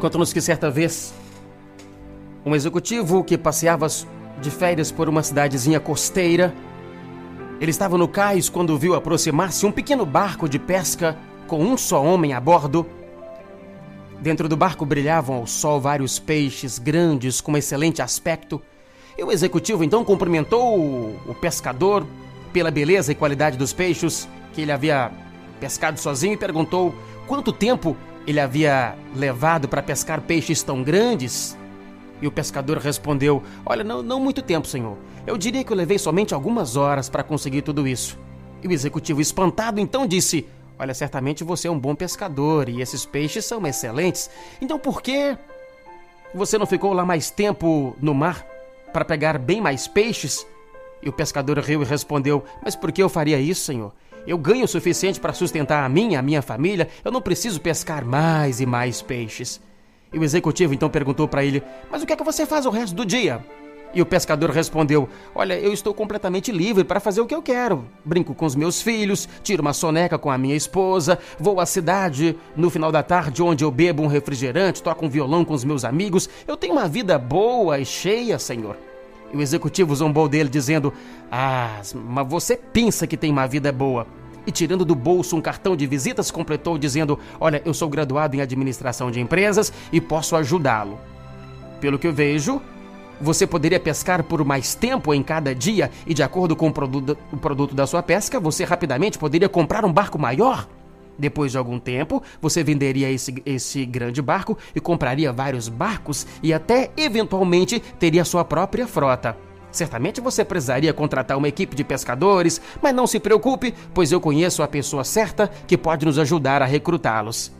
Conta-nos que certa vez um executivo que passeava de férias por uma cidadezinha costeira, ele estava no cais quando viu aproximar-se um pequeno barco de pesca com um só homem a bordo. Dentro do barco brilhavam ao sol vários peixes grandes com excelente aspecto. E o executivo então cumprimentou o pescador pela beleza e qualidade dos peixes que ele havia pescado sozinho e perguntou quanto tempo ele havia levado para pescar peixes tão grandes? E o pescador respondeu: Olha, não, não muito tempo, senhor. Eu diria que eu levei somente algumas horas para conseguir tudo isso. E o executivo, espantado, então disse: Olha, certamente você é um bom pescador e esses peixes são excelentes. Então por que você não ficou lá mais tempo no mar para pegar bem mais peixes? E o pescador riu e respondeu: Mas por que eu faria isso, senhor? Eu ganho o suficiente para sustentar a minha, a minha família. Eu não preciso pescar mais e mais peixes. E o executivo então perguntou para ele: Mas o que é que você faz o resto do dia? E o pescador respondeu: Olha, eu estou completamente livre para fazer o que eu quero. Brinco com os meus filhos, tiro uma soneca com a minha esposa, vou à cidade no final da tarde onde eu bebo um refrigerante, toco um violão com os meus amigos. Eu tenho uma vida boa e cheia, senhor. E o executivo zombou dele, dizendo: Ah, mas você pensa que tem uma vida boa. E tirando do bolso um cartão de visitas, completou dizendo: Olha, eu sou graduado em administração de empresas e posso ajudá-lo. Pelo que eu vejo, você poderia pescar por mais tempo em cada dia e, de acordo com o produto, o produto da sua pesca, você rapidamente poderia comprar um barco maior. Depois de algum tempo, você venderia esse, esse grande barco e compraria vários barcos e até eventualmente teria sua própria frota. Certamente você precisaria contratar uma equipe de pescadores, mas não se preocupe, pois eu conheço a pessoa certa que pode nos ajudar a recrutá-los.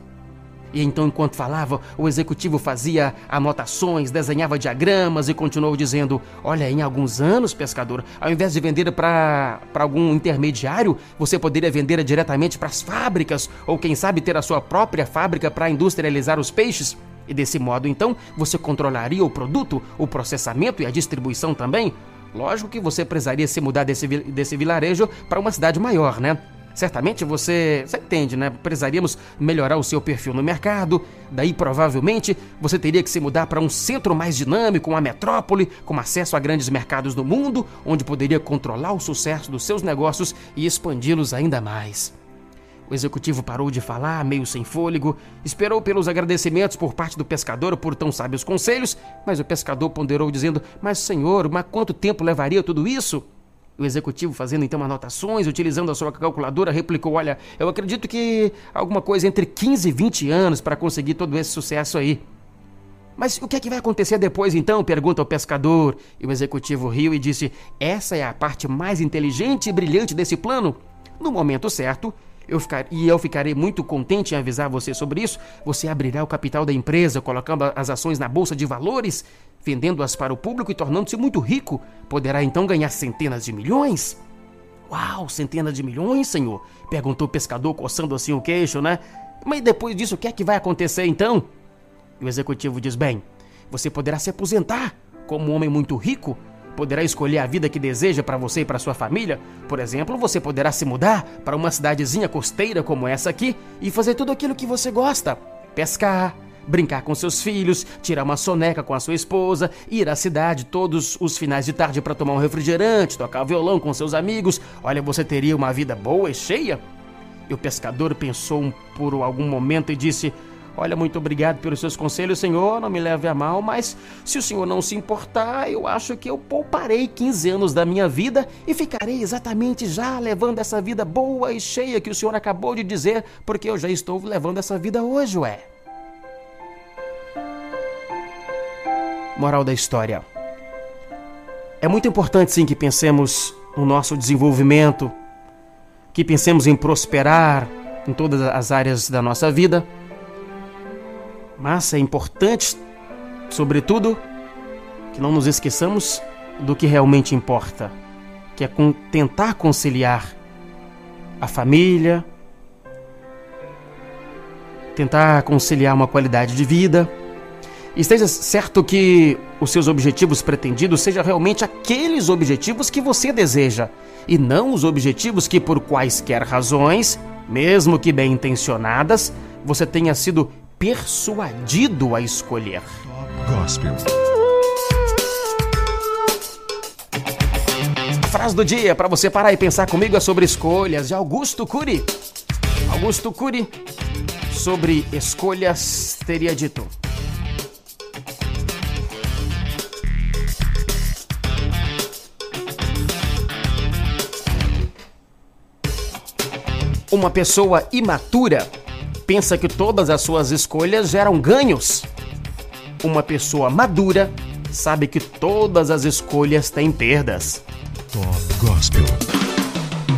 E então, enquanto falava, o executivo fazia anotações, desenhava diagramas e continuou dizendo: Olha, em alguns anos, pescador, ao invés de vender para algum intermediário, você poderia vender diretamente para as fábricas, ou quem sabe ter a sua própria fábrica para industrializar os peixes. E desse modo, então, você controlaria o produto, o processamento e a distribuição também? Lógico que você precisaria se mudar desse, desse vilarejo para uma cidade maior, né? Certamente você, você entende, né? Precisaríamos melhorar o seu perfil no mercado. Daí, provavelmente, você teria que se mudar para um centro mais dinâmico, uma metrópole, com acesso a grandes mercados do mundo, onde poderia controlar o sucesso dos seus negócios e expandi-los ainda mais. O executivo parou de falar, meio sem fôlego, esperou pelos agradecimentos por parte do pescador por tão sábios conselhos, mas o pescador ponderou, dizendo: Mas, senhor, mas quanto tempo levaria tudo isso? O executivo, fazendo então anotações, utilizando a sua calculadora, replicou: Olha, eu acredito que alguma coisa entre 15 e 20 anos para conseguir todo esse sucesso aí. Mas o que é que vai acontecer depois então? pergunta o pescador. E o executivo riu e disse: Essa é a parte mais inteligente e brilhante desse plano. No momento certo, eu ficar, e eu ficarei muito contente em avisar você sobre isso. Você abrirá o capital da empresa, colocando as ações na bolsa de valores vendendo-as para o público e tornando-se muito rico, poderá então ganhar centenas de milhões? Uau, centenas de milhões, senhor? Perguntou o pescador, coçando assim o queixo, né? Mas depois disso, o que é que vai acontecer então? E o executivo diz: Bem, você poderá se aposentar como um homem muito rico, poderá escolher a vida que deseja para você e para sua família. Por exemplo, você poderá se mudar para uma cidadezinha costeira como essa aqui e fazer tudo aquilo que você gosta: pescar, brincar com seus filhos, tirar uma soneca com a sua esposa, ir à cidade todos os finais de tarde para tomar um refrigerante, tocar violão com seus amigos. Olha, você teria uma vida boa e cheia? E o pescador pensou por algum momento e disse: Olha, muito obrigado pelos seus conselhos, senhor. Não me leve a mal, mas se o senhor não se importar, eu acho que eu pouparei 15 anos da minha vida e ficarei exatamente já levando essa vida boa e cheia que o senhor acabou de dizer, porque eu já estou levando essa vida hoje, ué. Moral da história. É muito importante, sim, que pensemos no nosso desenvolvimento, que pensemos em prosperar em todas as áreas da nossa vida. Mas é importante, sobretudo, que não nos esqueçamos do que realmente importa, que é tentar conciliar a família, tentar conciliar uma qualidade de vida. Esteja certo que os seus objetivos pretendidos sejam realmente aqueles objetivos que você deseja, e não os objetivos que, por quaisquer razões, mesmo que bem intencionadas, você tenha sido persuadido a escolher. Gospel. A frase do dia para você parar e pensar comigo é sobre escolhas de Augusto Cury. Augusto Cury sobre escolhas teria dito: Uma pessoa imatura pensa que todas as suas escolhas geram ganhos. Uma pessoa madura sabe que todas as escolhas têm perdas. Top Gospel.